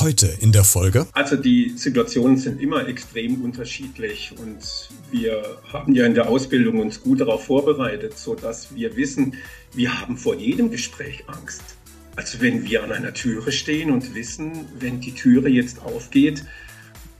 Heute in der Folge. Also die Situationen sind immer extrem unterschiedlich und wir haben ja in der Ausbildung uns gut darauf vorbereitet, sodass wir wissen, wir haben vor jedem Gespräch Angst. Also wenn wir an einer Türe stehen und wissen, wenn die Türe jetzt aufgeht,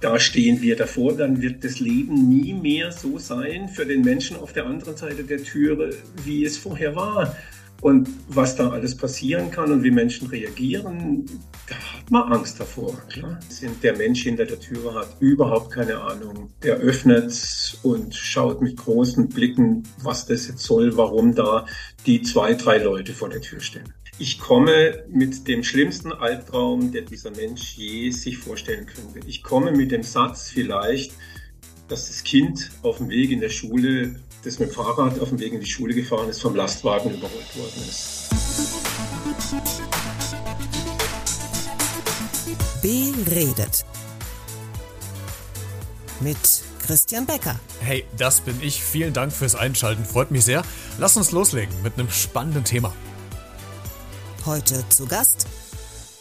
da stehen wir davor, dann wird das Leben nie mehr so sein für den Menschen auf der anderen Seite der Türe, wie es vorher war. Und was da alles passieren kann und wie Menschen reagieren, da man Angst davor. Klar. Der Mensch hinter der Türe hat überhaupt keine Ahnung. Der öffnet und schaut mit großen Blicken, was das jetzt soll, warum da die zwei, drei Leute vor der Tür stehen. Ich komme mit dem schlimmsten Albtraum, der dieser Mensch je sich vorstellen könnte. Ich komme mit dem Satz vielleicht, dass das Kind auf dem Weg in der Schule das mit dem Fahrrad auf dem Weg in die Schule gefahren ist, vom Lastwagen überholt worden ist. Beredet. Mit Christian Becker. Hey, das bin ich. Vielen Dank fürs Einschalten. Freut mich sehr. Lass uns loslegen mit einem spannenden Thema. Heute zu Gast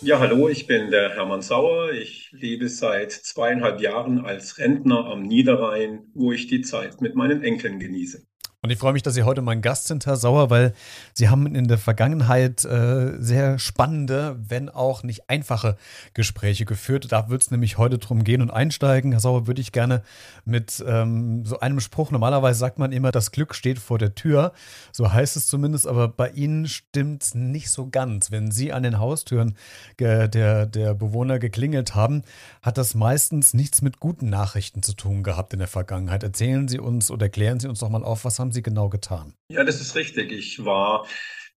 ja, hallo, ich bin der Hermann Sauer. Ich lebe seit zweieinhalb Jahren als Rentner am Niederrhein, wo ich die Zeit mit meinen Enkeln genieße. Und ich freue mich, dass Sie heute mein Gast sind, Herr Sauer, weil Sie haben in der Vergangenheit äh, sehr spannende, wenn auch nicht einfache Gespräche geführt. Da wird es nämlich heute drum gehen und einsteigen. Herr Sauer, würde ich gerne mit ähm, so einem Spruch, normalerweise sagt man immer, das Glück steht vor der Tür. So heißt es zumindest, aber bei Ihnen stimmt es nicht so ganz. Wenn Sie an den Haustüren der, der Bewohner geklingelt haben, hat das meistens nichts mit guten Nachrichten zu tun gehabt in der Vergangenheit. Erzählen Sie uns oder klären Sie uns doch mal auf, was haben haben Sie genau getan? Ja, das ist richtig. Ich war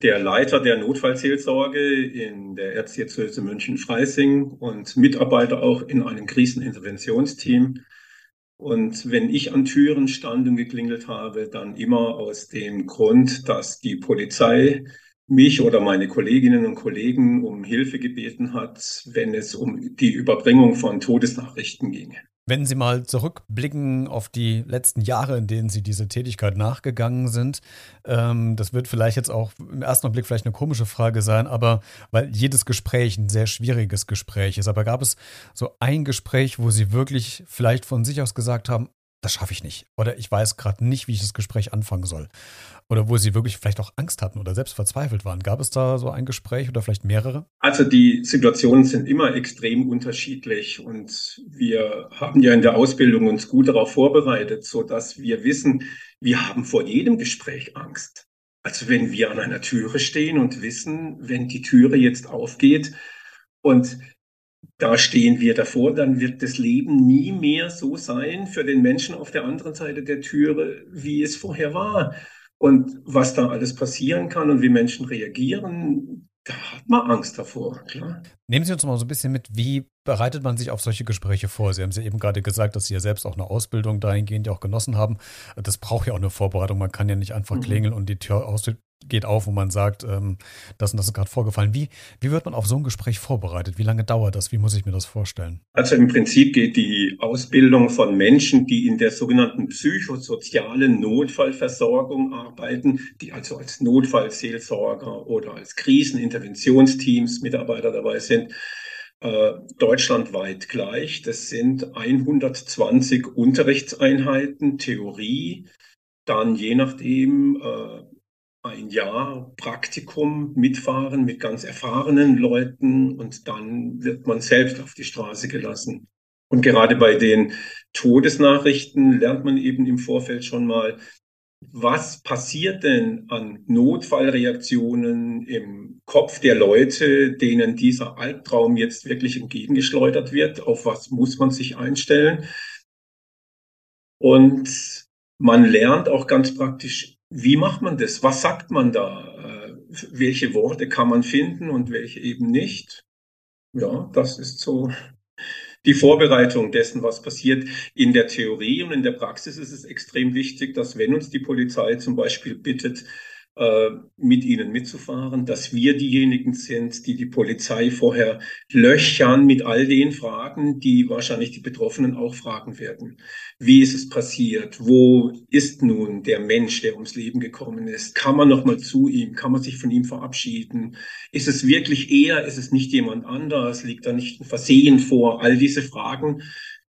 der Leiter der Notfallseelsorge in der Erzdiözese München-Freising und Mitarbeiter auch in einem Kriseninterventionsteam. Und wenn ich an Türen stand und geklingelt habe, dann immer aus dem Grund, dass die Polizei mich oder meine Kolleginnen und Kollegen um Hilfe gebeten hat, wenn es um die Überbringung von Todesnachrichten ginge. Wenn Sie mal zurückblicken auf die letzten Jahre, in denen Sie diese Tätigkeit nachgegangen sind, ähm, das wird vielleicht jetzt auch im ersten Blick vielleicht eine komische Frage sein, aber weil jedes Gespräch ein sehr schwieriges Gespräch ist. Aber gab es so ein Gespräch, wo Sie wirklich vielleicht von sich aus gesagt haben, das schaffe ich nicht. Oder ich weiß gerade nicht, wie ich das Gespräch anfangen soll. Oder wo Sie wirklich vielleicht auch Angst hatten oder selbst verzweifelt waren. Gab es da so ein Gespräch oder vielleicht mehrere? Also die Situationen sind immer extrem unterschiedlich und wir haben ja in der Ausbildung uns gut darauf vorbereitet, so dass wir wissen, wir haben vor jedem Gespräch Angst. Also wenn wir an einer Türe stehen und wissen, wenn die Türe jetzt aufgeht und da stehen wir davor, dann wird das Leben nie mehr so sein für den Menschen auf der anderen Seite der Türe, wie es vorher war. Und was da alles passieren kann und wie Menschen reagieren, da hat man Angst davor, klar. Nehmen Sie uns mal so ein bisschen mit, wie bereitet man sich auf solche Gespräche vor? Sie haben ja eben gerade gesagt, dass Sie ja selbst auch eine Ausbildung dahingehend ja auch genossen haben. Das braucht ja auch eine Vorbereitung. Man kann ja nicht einfach mhm. klingeln und die Tür aus geht auf, wo man sagt, ähm, das und das ist gerade vorgefallen. Wie, wie wird man auf so ein Gespräch vorbereitet? Wie lange dauert das? Wie muss ich mir das vorstellen? Also im Prinzip geht die Ausbildung von Menschen, die in der sogenannten psychosozialen Notfallversorgung arbeiten, die also als Notfallseelsorger oder als Kriseninterventionsteams Mitarbeiter dabei sind, äh, deutschlandweit gleich. Das sind 120 Unterrichtseinheiten, Theorie, dann je nachdem äh, ein Jahr Praktikum mitfahren mit ganz erfahrenen Leuten und dann wird man selbst auf die Straße gelassen. Und gerade bei den Todesnachrichten lernt man eben im Vorfeld schon mal, was passiert denn an Notfallreaktionen im Kopf der Leute, denen dieser Albtraum jetzt wirklich entgegengeschleudert wird? Auf was muss man sich einstellen? Und man lernt auch ganz praktisch wie macht man das? Was sagt man da? Äh, welche Worte kann man finden und welche eben nicht? Ja, das ist so die Vorbereitung dessen, was passiert. In der Theorie und in der Praxis ist es extrem wichtig, dass wenn uns die Polizei zum Beispiel bittet, mit ihnen mitzufahren, dass wir diejenigen sind, die die Polizei vorher löchern mit all den Fragen, die wahrscheinlich die Betroffenen auch fragen werden. Wie ist es passiert? Wo ist nun der Mensch, der ums Leben gekommen ist? Kann man noch mal zu ihm? Kann man sich von ihm verabschieden? Ist es wirklich er? Ist es nicht jemand anders? Liegt da nicht ein Versehen vor? All diese Fragen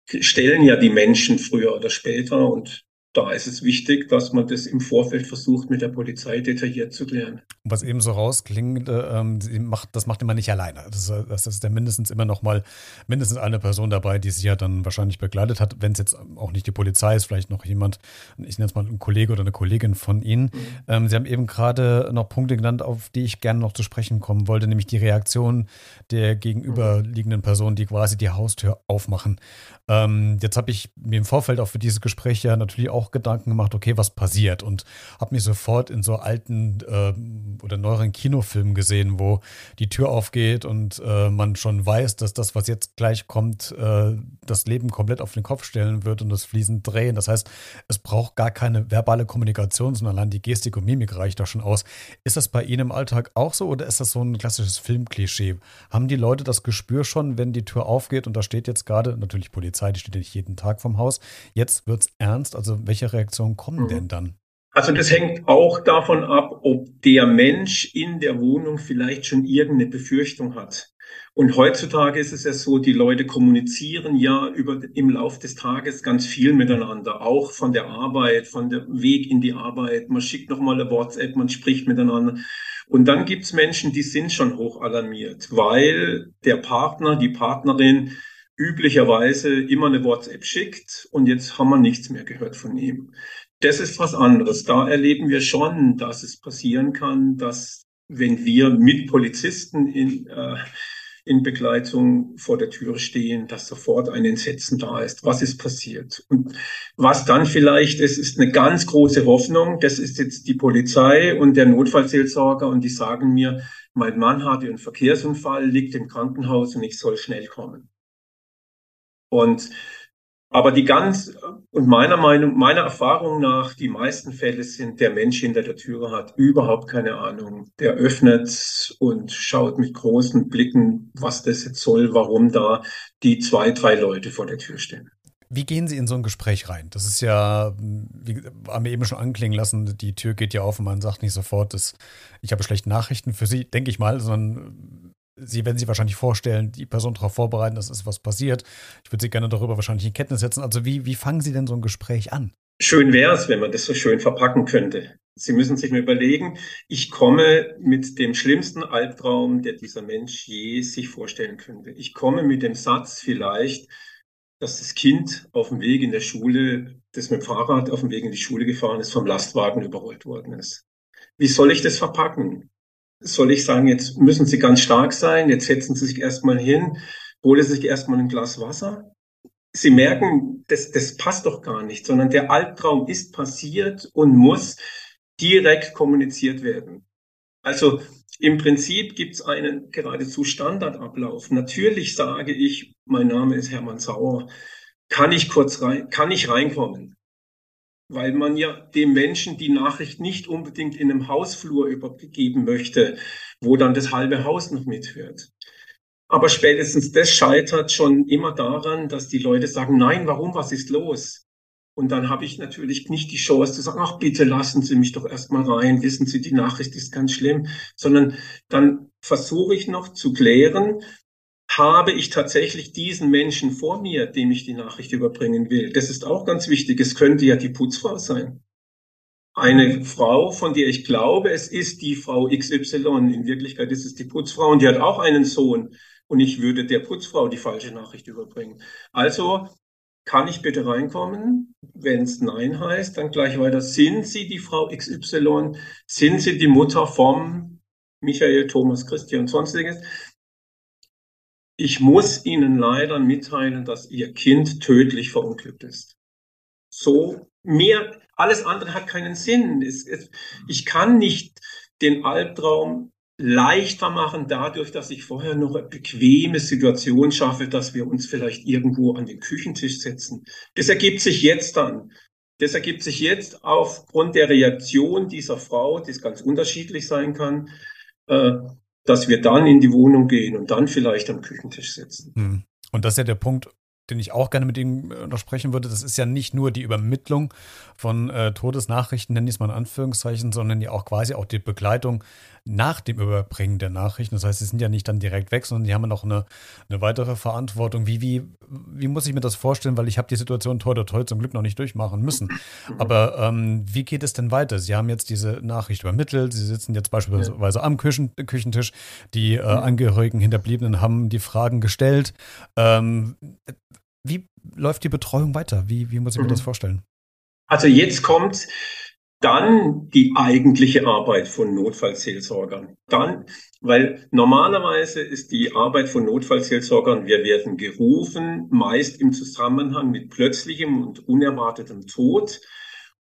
stellen ja die Menschen früher oder später und da ist es wichtig, dass man das im Vorfeld versucht, mit der Polizei detailliert zu klären. Was eben so rausklingt, äh, macht, das macht man nicht alleine. Das, das ist ja mindestens immer noch mal mindestens eine Person dabei, die sie ja dann wahrscheinlich begleitet hat. Wenn es jetzt auch nicht die Polizei ist, vielleicht noch jemand, ich nenne es mal ein Kollege oder eine Kollegin von Ihnen. Mhm. Ähm, sie haben eben gerade noch Punkte genannt, auf die ich gerne noch zu sprechen kommen wollte, nämlich die Reaktion der gegenüberliegenden Person, die quasi die Haustür aufmachen. Ähm, jetzt habe ich mir im Vorfeld auch für dieses Gespräch ja natürlich auch Gedanken gemacht, okay, was passiert? Und habe mich sofort in so alten äh, oder neueren Kinofilmen gesehen, wo die Tür aufgeht und äh, man schon weiß, dass das, was jetzt gleich kommt, äh, das Leben komplett auf den Kopf stellen wird und das Fliesen drehen. Das heißt, es braucht gar keine verbale Kommunikation, sondern allein die Gestik und Mimik reicht da schon aus. Ist das bei Ihnen im Alltag auch so oder ist das so ein klassisches Filmklischee? Haben die Leute das Gespür schon, wenn die Tür aufgeht und da steht jetzt gerade natürlich Polizei? Polizei, die steht ja nicht jeden Tag vom Haus. Jetzt wird es ernst. Also welche Reaktionen kommen mhm. denn dann? Also das hängt auch davon ab, ob der Mensch in der Wohnung vielleicht schon irgendeine Befürchtung hat. Und heutzutage ist es ja so, die Leute kommunizieren ja über, im Lauf des Tages ganz viel miteinander, auch von der Arbeit, von dem Weg in die Arbeit. Man schickt nochmal eine WhatsApp, man spricht miteinander. Und dann gibt's Menschen, die sind schon hoch alarmiert, weil der Partner, die Partnerin üblicherweise immer eine WhatsApp schickt und jetzt haben wir nichts mehr gehört von ihm. Das ist was anderes. Da erleben wir schon, dass es passieren kann, dass wenn wir mit Polizisten in, äh, in Begleitung vor der Tür stehen, dass sofort ein Entsetzen da ist. Was ist passiert? Und was dann vielleicht ist, ist eine ganz große Hoffnung. Das ist jetzt die Polizei und der Notfallseelsorger und die sagen mir, mein Mann hatte einen Verkehrsunfall, liegt im Krankenhaus und ich soll schnell kommen. Und aber die ganz, und meiner Meinung, meiner Erfahrung nach, die meisten Fälle sind, der Mensch hinter der Türe hat überhaupt keine Ahnung. Der öffnet und schaut mit großen Blicken, was das jetzt soll, warum da die zwei, drei Leute vor der Tür stehen. Wie gehen Sie in so ein Gespräch rein? Das ist ja, wie haben wir eben schon anklingen lassen, die Tür geht ja auf und man sagt nicht sofort, dass ich habe schlechte Nachrichten für Sie, denke ich mal, sondern Sie werden sich wahrscheinlich vorstellen, die Person darauf vorbereiten, dass ist was passiert. Ich würde Sie gerne darüber wahrscheinlich in Kenntnis setzen. Also wie, wie fangen Sie denn so ein Gespräch an? Schön wäre es, wenn man das so schön verpacken könnte. Sie müssen sich mal überlegen, ich komme mit dem schlimmsten Albtraum, der dieser Mensch je sich vorstellen könnte. Ich komme mit dem Satz vielleicht, dass das Kind auf dem Weg in der Schule, das mit dem Fahrrad auf dem Weg in die Schule gefahren ist, vom Lastwagen überrollt worden ist. Wie soll ich das verpacken? Soll ich sagen, jetzt müssen Sie ganz stark sein, jetzt setzen Sie sich erstmal hin, holen Sie sich erstmal ein Glas Wasser. Sie merken, das, das passt doch gar nicht, sondern der Albtraum ist passiert und muss direkt kommuniziert werden. Also im Prinzip gibt es einen geradezu Standardablauf. Natürlich sage ich, mein Name ist Hermann Sauer. Kann ich kurz rein, kann ich reinkommen? Weil man ja dem Menschen die Nachricht nicht unbedingt in einem Hausflur übergeben möchte, wo dann das halbe Haus noch mithört. Aber spätestens das scheitert schon immer daran, dass die Leute sagen, nein, warum, was ist los? Und dann habe ich natürlich nicht die Chance zu sagen, ach bitte lassen Sie mich doch erstmal rein, wissen Sie, die Nachricht ist ganz schlimm, sondern dann versuche ich noch zu klären, habe ich tatsächlich diesen Menschen vor mir, dem ich die Nachricht überbringen will. Das ist auch ganz wichtig. Es könnte ja die Putzfrau sein. Eine Frau, von der ich glaube, es ist die Frau XY. In Wirklichkeit ist es die Putzfrau und die hat auch einen Sohn. Und ich würde der Putzfrau die falsche Nachricht überbringen. Also kann ich bitte reinkommen? Wenn es Nein heißt, dann gleich weiter. Sind Sie die Frau XY? Sind Sie die Mutter vom Michael, Thomas, Christian, sonstiges? Ich muss Ihnen leider mitteilen, dass Ihr Kind tödlich verunglückt ist. So mehr, alles andere hat keinen Sinn. Es, es, ich kann nicht den Albtraum leichter machen dadurch, dass ich vorher noch eine bequeme Situation schaffe, dass wir uns vielleicht irgendwo an den Küchentisch setzen. Das ergibt sich jetzt dann. Das ergibt sich jetzt aufgrund der Reaktion dieser Frau, die ganz unterschiedlich sein kann, äh, dass wir dann in die Wohnung gehen und dann vielleicht am Küchentisch sitzen. Hm. Und das ist ja der Punkt, den ich auch gerne mit Ihnen äh, noch sprechen würde, das ist ja nicht nur die Übermittlung von äh, Todesnachrichten, nenne ich es mal in Anführungszeichen, sondern ja auch quasi auch die Begleitung nach dem Überbringen der Nachrichten. Das heißt, sie sind ja nicht dann direkt weg, sondern die haben ja noch eine, eine weitere Verantwortung. Wie, wie, wie muss ich mir das vorstellen? Weil ich habe die Situation toll oder toll zum Glück noch nicht durchmachen müssen. Aber ähm, wie geht es denn weiter? Sie haben jetzt diese Nachricht übermittelt, Sie sitzen jetzt beispielsweise am Küchen, Küchentisch, die äh, Angehörigen, Hinterbliebenen haben die Fragen gestellt. Ähm, wie läuft die Betreuung weiter? Wie, wie muss ich mir das mhm. vorstellen? Also jetzt kommt dann die eigentliche Arbeit von Notfallseelsorgern. Dann, weil normalerweise ist die Arbeit von Notfallseelsorgern, wir werden gerufen, meist im Zusammenhang mit plötzlichem und unerwartetem Tod.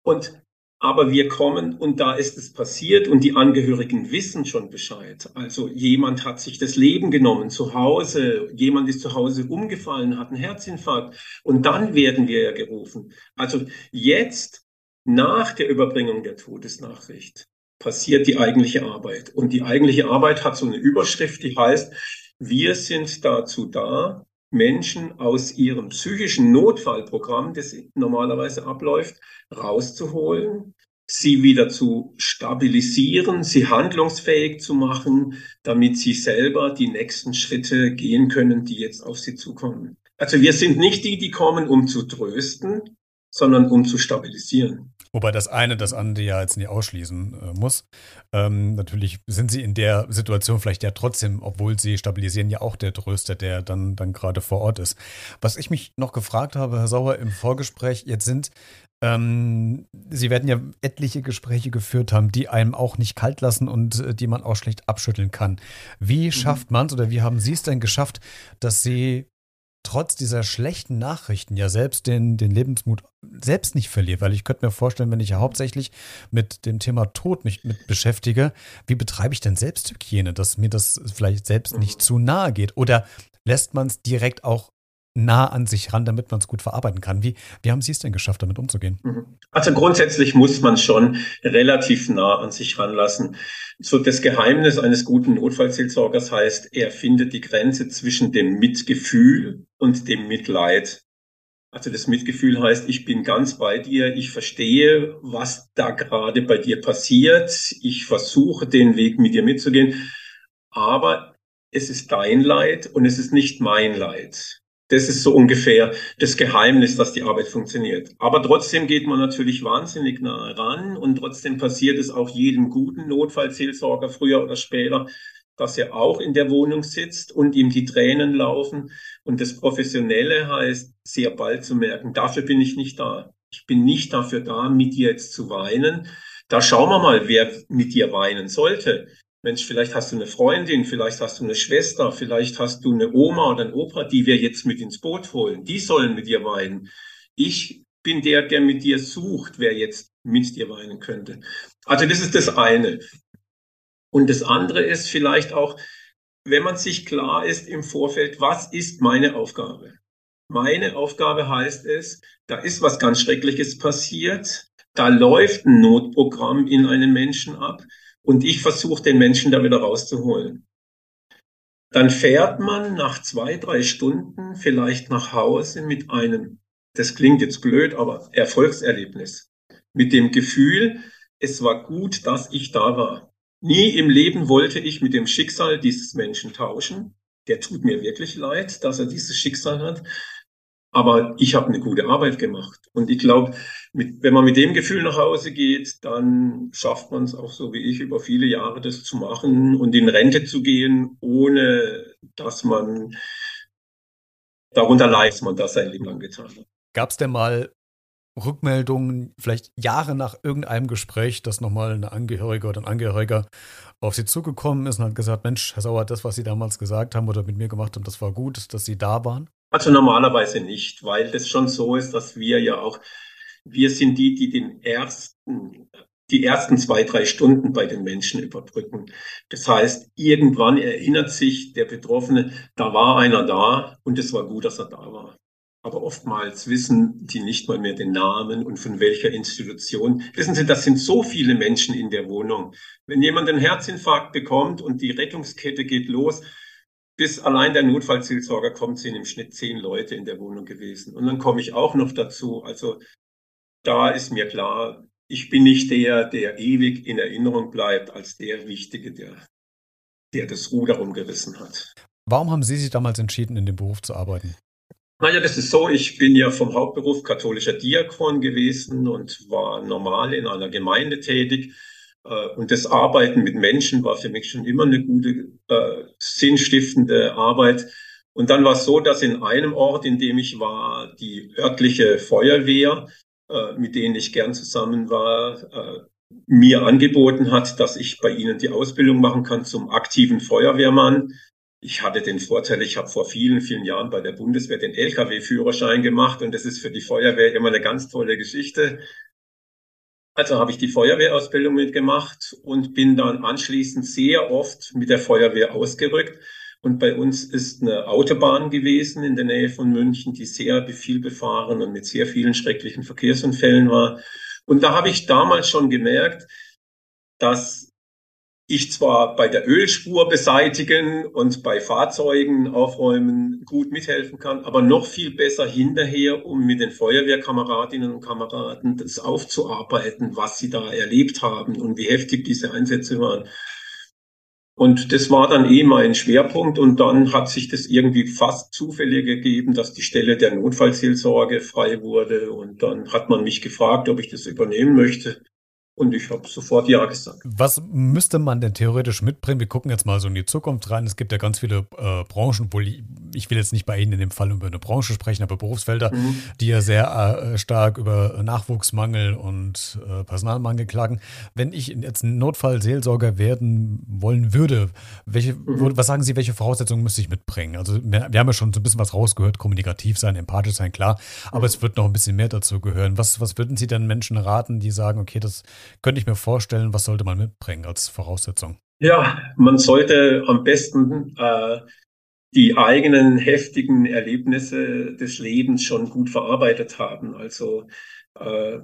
Und aber wir kommen und da ist es passiert und die Angehörigen wissen schon Bescheid. Also jemand hat sich das Leben genommen zu Hause, jemand ist zu Hause umgefallen, hat einen Herzinfarkt und dann werden wir ja gerufen. Also jetzt nach der Überbringung der Todesnachricht passiert die eigentliche Arbeit. Und die eigentliche Arbeit hat so eine Überschrift, die heißt, wir sind dazu da, Menschen aus ihrem psychischen Notfallprogramm, das normalerweise abläuft, rauszuholen, sie wieder zu stabilisieren, sie handlungsfähig zu machen, damit sie selber die nächsten Schritte gehen können, die jetzt auf sie zukommen. Also wir sind nicht die, die kommen, um zu trösten, sondern um zu stabilisieren. Wobei das eine das andere ja jetzt nicht ausschließen äh, muss. Ähm, natürlich sind sie in der Situation vielleicht ja trotzdem, obwohl sie stabilisieren, ja auch der Tröster, der dann, dann gerade vor Ort ist. Was ich mich noch gefragt habe, Herr Sauer, im Vorgespräch, jetzt sind ähm, Sie werden ja etliche Gespräche geführt haben, die einem auch nicht kalt lassen und äh, die man auch schlecht abschütteln kann. Wie mhm. schafft man es oder wie haben Sie es denn geschafft, dass Sie trotz dieser schlechten Nachrichten ja selbst den, den Lebensmut selbst nicht verliert, weil ich könnte mir vorstellen, wenn ich ja hauptsächlich mit dem Thema Tod mich mit beschäftige, wie betreibe ich denn Selbsthygiene, dass mir das vielleicht selbst nicht zu nahe geht? Oder lässt man es direkt auch nah an sich ran, damit man es gut verarbeiten kann. Wie, wie haben Sie es denn geschafft, damit umzugehen? Mhm. Also grundsätzlich muss man schon relativ nah an sich ranlassen. So das Geheimnis eines guten Notfallseelsorgers heißt, er findet die Grenze zwischen dem Mitgefühl und dem Mitleid. Also das Mitgefühl heißt, ich bin ganz bei dir, ich verstehe, was da gerade bei dir passiert, ich versuche den Weg mit dir mitzugehen, aber es ist dein Leid und es ist nicht mein Leid. Das ist so ungefähr das Geheimnis, dass die Arbeit funktioniert. Aber trotzdem geht man natürlich wahnsinnig nah ran und trotzdem passiert es auch jedem guten Notfallseelsorger früher oder später, dass er auch in der Wohnung sitzt und ihm die Tränen laufen. Und das Professionelle heißt, sehr bald zu merken, dafür bin ich nicht da. Ich bin nicht dafür da, mit dir jetzt zu weinen. Da schauen wir mal, wer mit dir weinen sollte. Mensch, vielleicht hast du eine Freundin, vielleicht hast du eine Schwester, vielleicht hast du eine Oma oder ein Opa, die wir jetzt mit ins Boot holen. Die sollen mit dir weinen. Ich bin der, der mit dir sucht, wer jetzt mit dir weinen könnte. Also das ist das eine. Und das andere ist vielleicht auch, wenn man sich klar ist im Vorfeld, was ist meine Aufgabe? Meine Aufgabe heißt es, da ist was ganz Schreckliches passiert, da läuft ein Notprogramm in einem Menschen ab, und ich versuche den Menschen da wieder rauszuholen. Dann fährt man nach zwei, drei Stunden vielleicht nach Hause mit einem, das klingt jetzt blöd, aber Erfolgserlebnis. Mit dem Gefühl, es war gut, dass ich da war. Nie im Leben wollte ich mit dem Schicksal dieses Menschen tauschen. Der tut mir wirklich leid, dass er dieses Schicksal hat. Aber ich habe eine gute Arbeit gemacht. Und ich glaube, wenn man mit dem Gefühl nach Hause geht, dann schafft man es auch so wie ich über viele Jahre das zu machen und in Rente zu gehen, ohne dass man darunter leidet, dass man das sein Leben lang getan hat. Gab es denn mal Rückmeldungen, vielleicht Jahre nach irgendeinem Gespräch, dass nochmal eine Angehörige oder ein Angehöriger auf Sie zugekommen ist und hat gesagt, Mensch, Herr Sauer, das, was Sie damals gesagt haben oder mit mir gemacht haben, das war gut, dass Sie da waren? Also normalerweise nicht, weil das schon so ist, dass wir ja auch, wir sind die, die den ersten, die ersten zwei, drei Stunden bei den Menschen überbrücken. Das heißt, irgendwann erinnert sich der Betroffene, da war einer da und es war gut, dass er da war. aber oftmals wissen die nicht mal mehr den Namen und von welcher Institution. Wissen Sie, das sind so viele Menschen in der Wohnung. Wenn jemand einen Herzinfarkt bekommt und die Rettungskette geht los, bis allein der Notfallseelsorger kommt, sind im Schnitt zehn Leute in der Wohnung gewesen. Und dann komme ich auch noch dazu. Also da ist mir klar, ich bin nicht der, der ewig in Erinnerung bleibt, als der Wichtige, der, der das Ruder umgerissen hat. Warum haben Sie sich damals entschieden, in dem Beruf zu arbeiten? Naja, das ist so, ich bin ja vom Hauptberuf katholischer Diakon gewesen und war normal in einer Gemeinde tätig. Äh, und das Arbeiten mit Menschen war für mich schon immer eine gute, äh, sinnstiftende Arbeit. Und dann war es so, dass in einem Ort, in dem ich war, die örtliche Feuerwehr, äh, mit denen ich gern zusammen war, äh, mir angeboten hat, dass ich bei ihnen die Ausbildung machen kann zum aktiven Feuerwehrmann. Ich hatte den Vorteil, ich habe vor vielen, vielen Jahren bei der Bundeswehr den Lkw-Führerschein gemacht und das ist für die Feuerwehr immer eine ganz tolle Geschichte. Also habe ich die Feuerwehrausbildung mitgemacht und bin dann anschließend sehr oft mit der Feuerwehr ausgerückt. Und bei uns ist eine Autobahn gewesen in der Nähe von München, die sehr viel befahren und mit sehr vielen schrecklichen Verkehrsunfällen war. Und da habe ich damals schon gemerkt, dass ich zwar bei der Ölspur beseitigen und bei Fahrzeugen aufräumen gut mithelfen kann, aber noch viel besser hinterher, um mit den Feuerwehrkameradinnen und Kameraden das aufzuarbeiten, was sie da erlebt haben und wie heftig diese Einsätze waren. Und das war dann eh mein Schwerpunkt und dann hat sich das irgendwie fast zufällig gegeben, dass die Stelle der Notfallseelsorge frei wurde und dann hat man mich gefragt, ob ich das übernehmen möchte. Und ich habe sofort Ja gesagt. Was müsste man denn theoretisch mitbringen? Wir gucken jetzt mal so in die Zukunft rein. Es gibt ja ganz viele äh, Branchen, wo ich will jetzt nicht bei Ihnen in dem Fall über eine Branche sprechen, aber Berufsfelder, mhm. die ja sehr äh, stark über Nachwuchsmangel und äh, Personalmangel klagen. Wenn ich jetzt ein Notfallseelsorger werden wollen würde, welche, mhm. wo, was sagen Sie, welche Voraussetzungen müsste ich mitbringen? Also wir, wir, haben ja schon so ein bisschen was rausgehört, kommunikativ sein, empathisch sein, klar, aber mhm. es wird noch ein bisschen mehr dazu gehören. Was, was würden Sie denn Menschen raten, die sagen, okay, das könnte ich mir vorstellen, was sollte man mitbringen als Voraussetzung? Ja, man sollte am besten äh, die eigenen heftigen Erlebnisse des Lebens schon gut verarbeitet haben. Also äh,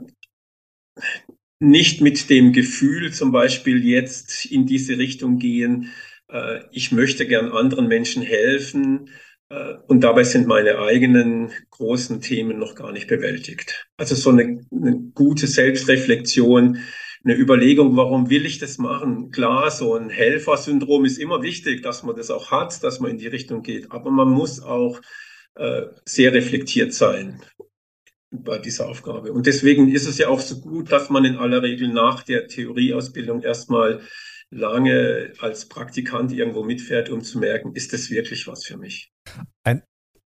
nicht mit dem Gefühl zum Beispiel jetzt in diese Richtung gehen, äh, ich möchte gern anderen Menschen helfen, und dabei sind meine eigenen großen Themen noch gar nicht bewältigt. Also so eine, eine gute Selbstreflexion, eine Überlegung, warum will ich das machen? Klar, so ein Helfersyndrom ist immer wichtig, dass man das auch hat, dass man in die Richtung geht. Aber man muss auch äh, sehr reflektiert sein bei dieser Aufgabe. Und deswegen ist es ja auch so gut, dass man in aller Regel nach der Theorieausbildung erstmal lange als Praktikant irgendwo mitfährt, um zu merken, ist das wirklich was für mich? Ein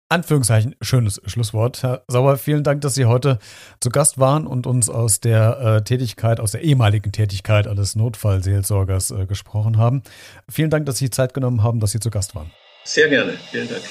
Anführungszeichen, schönes Schlusswort. Herr Sauer, vielen Dank, dass Sie heute zu Gast waren und uns aus der äh, Tätigkeit, aus der ehemaligen Tätigkeit eines Notfallseelsorgers äh, gesprochen haben. Vielen Dank, dass Sie Zeit genommen haben, dass Sie zu Gast waren. Sehr gerne. Vielen Dank.